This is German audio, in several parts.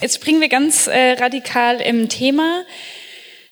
Jetzt springen wir ganz äh, radikal im Thema.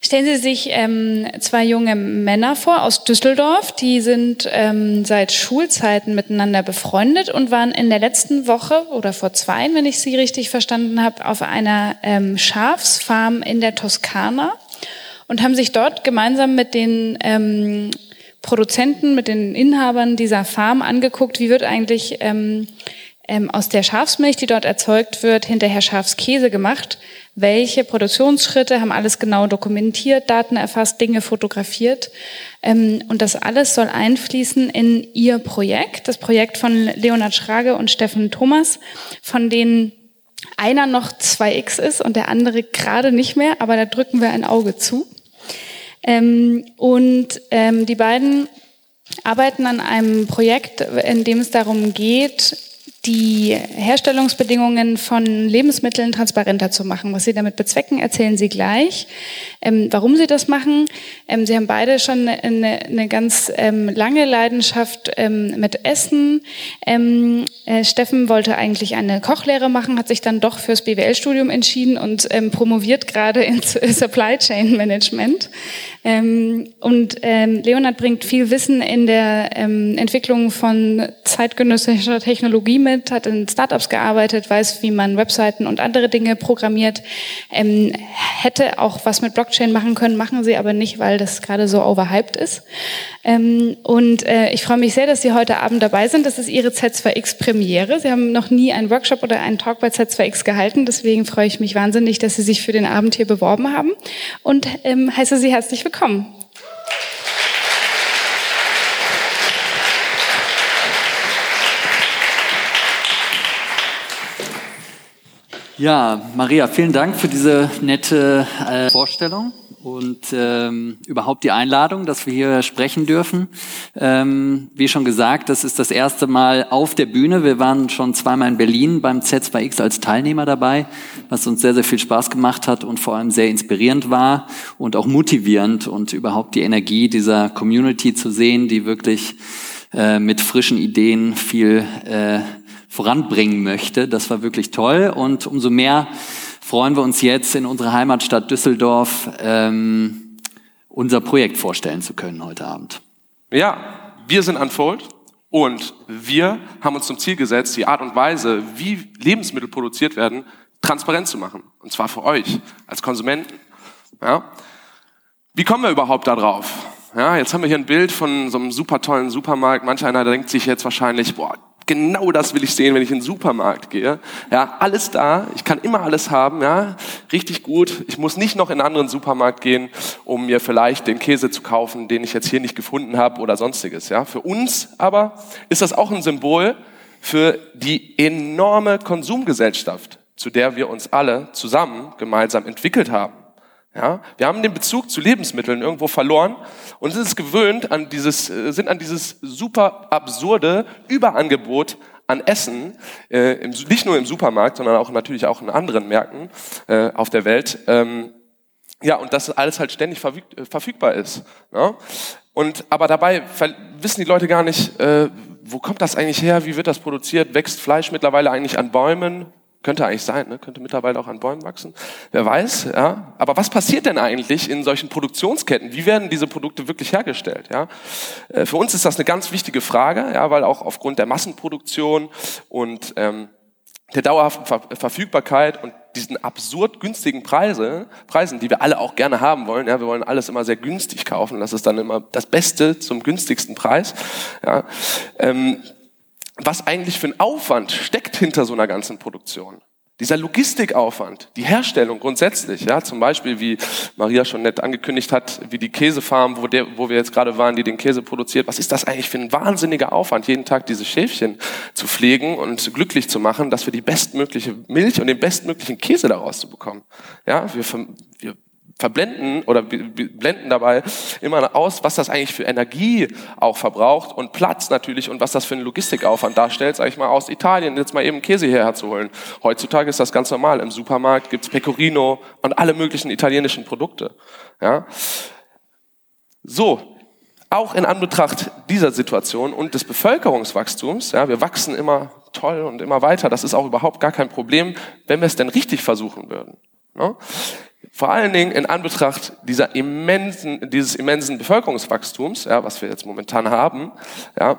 Stellen Sie sich ähm, zwei junge Männer vor aus Düsseldorf, die sind ähm, seit Schulzeiten miteinander befreundet und waren in der letzten Woche oder vor zwei, wenn ich Sie richtig verstanden habe, auf einer ähm, Schafsfarm in der Toskana und haben sich dort gemeinsam mit den ähm, Produzenten, mit den Inhabern dieser Farm angeguckt, wie wird eigentlich ähm, ähm, aus der Schafsmilch, die dort erzeugt wird, hinterher Schafskäse gemacht. Welche Produktionsschritte haben alles genau dokumentiert, Daten erfasst, Dinge fotografiert. Ähm, und das alles soll einfließen in ihr Projekt, das Projekt von Leonhard Schrage und Steffen Thomas, von denen einer noch 2x ist und der andere gerade nicht mehr, aber da drücken wir ein Auge zu. Ähm, und ähm, die beiden arbeiten an einem Projekt, in dem es darum geht, die Herstellungsbedingungen von Lebensmitteln transparenter zu machen. Was Sie damit bezwecken, erzählen Sie gleich. Ähm, warum Sie das machen? Ähm, Sie haben beide schon eine, eine ganz ähm, lange Leidenschaft ähm, mit Essen. Ähm, äh, Steffen wollte eigentlich eine Kochlehre machen, hat sich dann doch fürs BWL-Studium entschieden und ähm, promoviert gerade ins Supply Chain Management. und Leonhard bringt viel Wissen in der Entwicklung von zeitgenössischer Technologie mit mit, hat in Startups gearbeitet, weiß, wie man Webseiten und andere Dinge programmiert, ähm, hätte auch was mit Blockchain machen können, machen sie aber nicht, weil das gerade so overhyped ist. Ähm, und äh, ich freue mich sehr, dass Sie heute Abend dabei sind. Das ist Ihre Z2X Premiere. Sie haben noch nie einen Workshop oder einen Talk bei Z2X gehalten. Deswegen freue ich mich wahnsinnig, dass Sie sich für den Abend hier beworben haben und ähm, heiße Sie herzlich willkommen. Ja, Maria, vielen Dank für diese nette äh, Vorstellung und ähm, überhaupt die Einladung, dass wir hier sprechen dürfen. Ähm, wie schon gesagt, das ist das erste Mal auf der Bühne. Wir waren schon zweimal in Berlin beim Z2X als Teilnehmer dabei, was uns sehr, sehr viel Spaß gemacht hat und vor allem sehr inspirierend war und auch motivierend und überhaupt die Energie dieser Community zu sehen, die wirklich äh, mit frischen Ideen viel äh, voranbringen möchte. Das war wirklich toll und umso mehr freuen wir uns jetzt in unserer Heimatstadt Düsseldorf ähm, unser Projekt vorstellen zu können heute Abend. Ja, wir sind Unfold und wir haben uns zum Ziel gesetzt, die Art und Weise, wie Lebensmittel produziert werden, transparent zu machen. Und zwar für euch als Konsumenten. Ja? Wie kommen wir überhaupt da drauf? Ja, jetzt haben wir hier ein Bild von so einem super tollen Supermarkt. Manch einer denkt sich jetzt wahrscheinlich, boah, genau das will ich sehen, wenn ich in den Supermarkt gehe. Ja, alles da, ich kann immer alles haben, ja, richtig gut. Ich muss nicht noch in einen anderen Supermarkt gehen, um mir vielleicht den Käse zu kaufen, den ich jetzt hier nicht gefunden habe oder sonstiges, ja. Für uns aber ist das auch ein Symbol für die enorme Konsumgesellschaft, zu der wir uns alle zusammen gemeinsam entwickelt haben. Ja, wir haben den Bezug zu Lebensmitteln irgendwo verloren und sind es gewöhnt an dieses, äh, sind an dieses super absurde Überangebot an Essen, äh, im, nicht nur im Supermarkt, sondern auch natürlich auch in anderen Märkten äh, auf der Welt. Ähm, ja, und dass alles halt ständig äh, verfügbar ist. Ja? Und aber dabei wissen die Leute gar nicht, äh, wo kommt das eigentlich her? Wie wird das produziert? Wächst Fleisch mittlerweile eigentlich an Bäumen? Könnte eigentlich sein, ne? könnte mittlerweile auch an Bäumen wachsen. Wer weiß, ja. Aber was passiert denn eigentlich in solchen Produktionsketten? Wie werden diese Produkte wirklich hergestellt? Ja? Äh, für uns ist das eine ganz wichtige Frage, ja, weil auch aufgrund der Massenproduktion und ähm, der dauerhaften Ver Verfügbarkeit und diesen absurd günstigen Preise, Preisen, die wir alle auch gerne haben wollen. Ja, wir wollen alles immer sehr günstig kaufen. Das ist dann immer das Beste zum günstigsten Preis. Ja, ähm, was eigentlich für ein Aufwand steckt hinter so einer ganzen Produktion. Dieser Logistikaufwand, die Herstellung grundsätzlich, ja, zum Beispiel, wie Maria schon nett angekündigt hat, wie die Käsefarm, wo, der, wo wir jetzt gerade waren, die den Käse produziert, was ist das eigentlich für ein wahnsinniger Aufwand, jeden Tag diese Schäfchen zu pflegen und glücklich zu machen, dass wir die bestmögliche Milch und den bestmöglichen Käse daraus zu bekommen. Ja, wir, verblenden oder blenden dabei immer aus, was das eigentlich für Energie auch verbraucht und Platz natürlich und was das für einen Logistikaufwand darstellt, sage ich mal, aus Italien jetzt mal eben Käse hierher zu holen. Heutzutage ist das ganz normal. Im Supermarkt gibt's Pecorino und alle möglichen italienischen Produkte. Ja. So, auch in Anbetracht dieser Situation und des Bevölkerungswachstums, ja, wir wachsen immer toll und immer weiter. Das ist auch überhaupt gar kein Problem, wenn wir es denn richtig versuchen würden. Ne? Vor allen Dingen in Anbetracht dieser immensen, dieses immensen Bevölkerungswachstums, ja, was wir jetzt momentan haben, ja,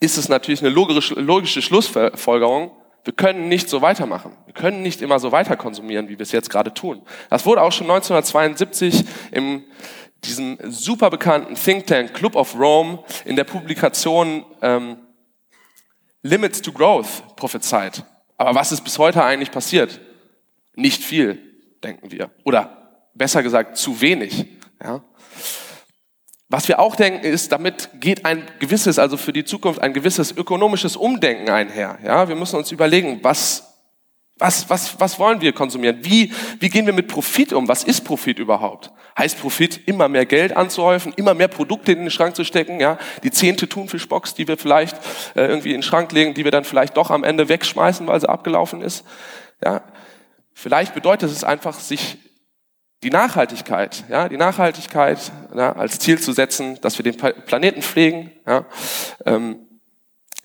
ist es natürlich eine logische, logische Schlussfolgerung, wir können nicht so weitermachen. Wir können nicht immer so weiter konsumieren, wie wir es jetzt gerade tun. Das wurde auch schon 1972 im diesem super bekannten Think Tank Club of Rome in der Publikation ähm, Limits to Growth prophezeit. Aber was ist bis heute eigentlich passiert? Nicht viel, denken wir. Oder besser gesagt, zu wenig. Ja? Was wir auch denken ist, damit geht ein gewisses, also für die Zukunft ein gewisses ökonomisches Umdenken einher. Ja, wir müssen uns überlegen, was, was, was, was wollen wir konsumieren? Wie, wie gehen wir mit Profit um? Was ist Profit überhaupt? Heißt Profit, immer mehr Geld anzuhäufen, immer mehr Produkte in den Schrank zu stecken, ja? Die zehnte Thunfischbox, die wir vielleicht äh, irgendwie in den Schrank legen, die wir dann vielleicht doch am Ende wegschmeißen, weil sie abgelaufen ist, ja? Vielleicht bedeutet es einfach, sich die Nachhaltigkeit, ja, die Nachhaltigkeit ja, als Ziel zu setzen, dass wir den Planeten pflegen, ja, ähm,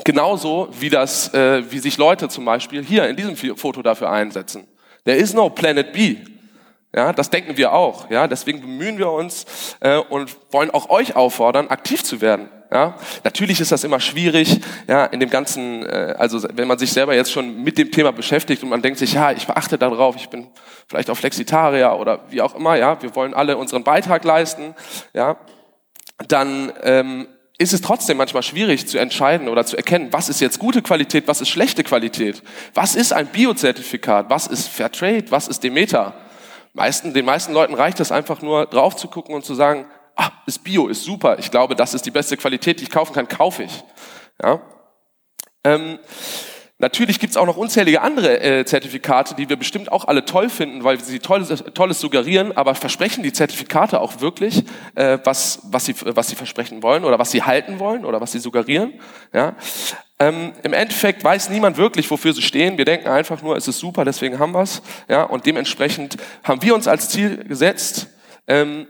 genauso wie das, äh, wie sich Leute zum Beispiel hier in diesem Foto dafür einsetzen. There is no Planet B. Ja, das denken wir auch. Ja, deswegen bemühen wir uns äh, und wollen auch euch auffordern, aktiv zu werden. Ja, natürlich ist das immer schwierig, ja, in dem ganzen, äh, also wenn man sich selber jetzt schon mit dem Thema beschäftigt und man denkt sich, ja, ich beachte darauf, ich bin vielleicht auch Flexitarier oder wie auch immer, ja, wir wollen alle unseren Beitrag leisten, ja, dann ähm, ist es trotzdem manchmal schwierig zu entscheiden oder zu erkennen, was ist jetzt gute Qualität, was ist schlechte Qualität, was ist ein Biozertifikat, was ist Fairtrade, was ist Demeter. Meisten, den meisten Leuten reicht es einfach nur drauf zu gucken und zu sagen, ah, ist Bio, ist super, ich glaube, das ist die beste Qualität, die ich kaufen kann, kaufe ich. Ja? Ähm, natürlich gibt's auch noch unzählige andere äh, Zertifikate, die wir bestimmt auch alle toll finden, weil sie tolles, tolles suggerieren, aber versprechen die Zertifikate auch wirklich, äh, was, was, sie, was sie versprechen wollen oder was sie halten wollen oder was sie suggerieren. Ja? Ähm, Im Endeffekt weiß niemand wirklich, wofür sie stehen. Wir denken einfach nur, es ist super, deswegen haben wir's. Ja? Und dementsprechend haben wir uns als Ziel gesetzt, ähm,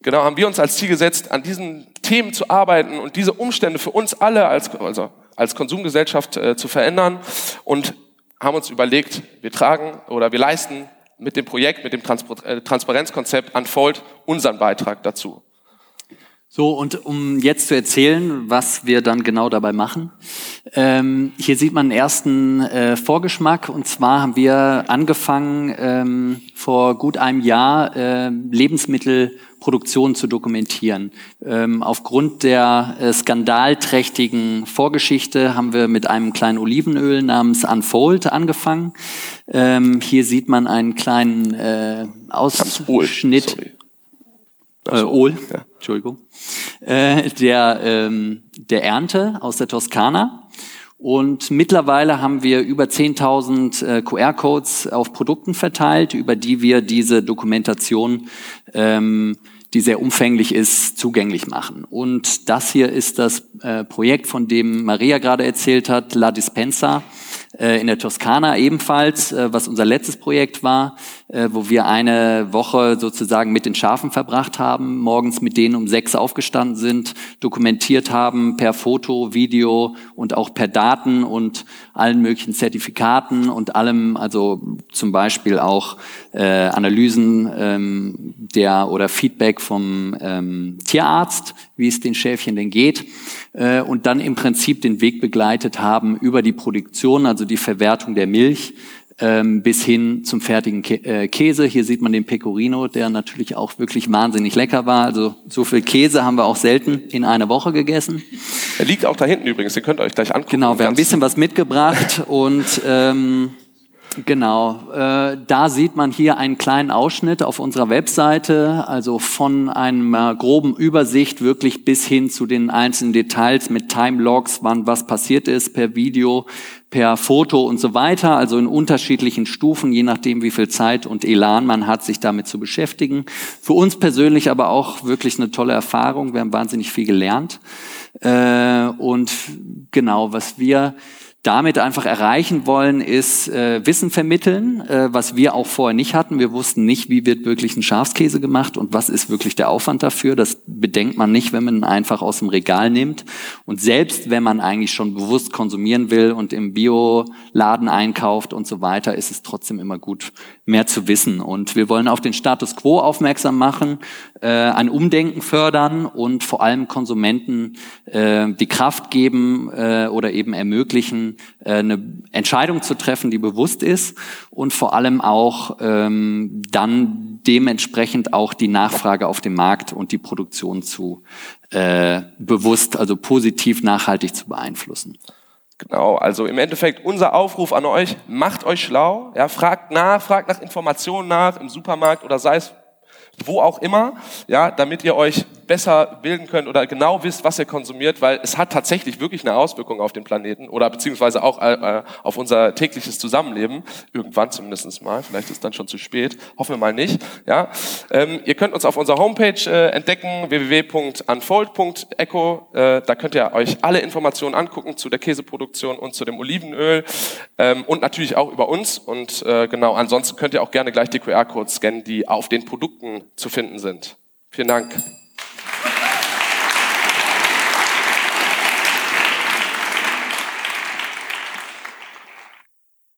Genau, haben wir uns als Ziel gesetzt, an diesen Themen zu arbeiten und diese Umstände für uns alle als, also als Konsumgesellschaft äh, zu verändern und haben uns überlegt, wir tragen oder wir leisten mit dem Projekt, mit dem Transpar äh, Transparenzkonzept Unfold unseren Beitrag dazu. So, und um jetzt zu erzählen, was wir dann genau dabei machen. Ähm, hier sieht man einen ersten äh, Vorgeschmack. Und zwar haben wir angefangen, ähm, vor gut einem Jahr äh, Lebensmittelproduktion zu dokumentieren. Ähm, aufgrund der äh, skandalträchtigen Vorgeschichte haben wir mit einem kleinen Olivenöl namens Unfold angefangen. Ähm, hier sieht man einen kleinen äh, Ausschnitt. Äh, Ohl, ja. Entschuldigung, äh, der, ähm, der Ernte aus der Toskana. Und mittlerweile haben wir über 10.000 äh, QR-Codes auf Produkten verteilt, über die wir diese Dokumentation, ähm, die sehr umfänglich ist, zugänglich machen. Und das hier ist das äh, Projekt, von dem Maria gerade erzählt hat, La Dispensa in der Toskana ebenfalls, äh, was unser letztes Projekt war, äh, wo wir eine Woche sozusagen mit den Schafen verbracht haben, morgens mit denen um sechs aufgestanden sind, dokumentiert haben per Foto, Video und auch per Daten und allen möglichen Zertifikaten und allem, also zum Beispiel auch äh, Analysen ähm, der oder Feedback vom ähm, Tierarzt, wie es den Schäfchen denn geht, äh, und dann im Prinzip den Weg begleitet haben über die Produktion, also die Verwertung der Milch, ähm, bis hin zum fertigen äh, Käse. Hier sieht man den Pecorino, der natürlich auch wirklich wahnsinnig lecker war. Also so viel Käse haben wir auch selten in einer Woche gegessen. Er liegt auch da hinten übrigens, ihr könnt euch gleich angucken. Genau, wir haben ein bisschen was mitgebracht und ähm, Genau, äh, da sieht man hier einen kleinen Ausschnitt auf unserer Webseite, also von einer groben Übersicht wirklich bis hin zu den einzelnen Details mit Timelogs, wann was passiert ist, per Video, per Foto und so weiter, also in unterschiedlichen Stufen, je nachdem, wie viel Zeit und Elan man hat, sich damit zu beschäftigen. Für uns persönlich aber auch wirklich eine tolle Erfahrung. Wir haben wahnsinnig viel gelernt. Äh, und genau, was wir damit einfach erreichen wollen, ist äh, Wissen vermitteln, äh, was wir auch vorher nicht hatten. Wir wussten nicht, wie wird wirklich ein Schafskäse gemacht und was ist wirklich der Aufwand dafür. Das bedenkt man nicht, wenn man ihn einfach aus dem Regal nimmt. Und selbst wenn man eigentlich schon bewusst konsumieren will und im Bioladen einkauft und so weiter, ist es trotzdem immer gut, mehr zu wissen. Und wir wollen auf den Status quo aufmerksam machen, äh, ein Umdenken fördern und vor allem Konsumenten äh, die Kraft geben äh, oder eben ermöglichen, äh, eine Entscheidung zu treffen, die bewusst ist und vor allem auch ähm, dann dementsprechend auch die Nachfrage auf dem Markt und die Produktion zu äh, bewusst, also positiv nachhaltig zu beeinflussen. Genau, also im Endeffekt unser Aufruf an euch, macht euch schlau, ja, fragt nach, fragt nach Informationen nach im Supermarkt oder sei es wo auch immer, ja, damit ihr euch besser bilden könnt oder genau wisst, was ihr konsumiert, weil es hat tatsächlich wirklich eine Auswirkung auf den Planeten oder beziehungsweise auch äh, auf unser tägliches Zusammenleben. Irgendwann zumindest mal. Vielleicht ist dann schon zu spät. Hoffen wir mal nicht. Ja, ähm, ihr könnt uns auf unserer Homepage äh, entdecken www.unfold.eco. Äh, da könnt ihr euch alle Informationen angucken zu der Käseproduktion und zu dem Olivenöl ähm, und natürlich auch über uns. Und äh, genau, ansonsten könnt ihr auch gerne gleich die QR-Codes scannen, die auf den Produkten zu finden sind. Vielen Dank.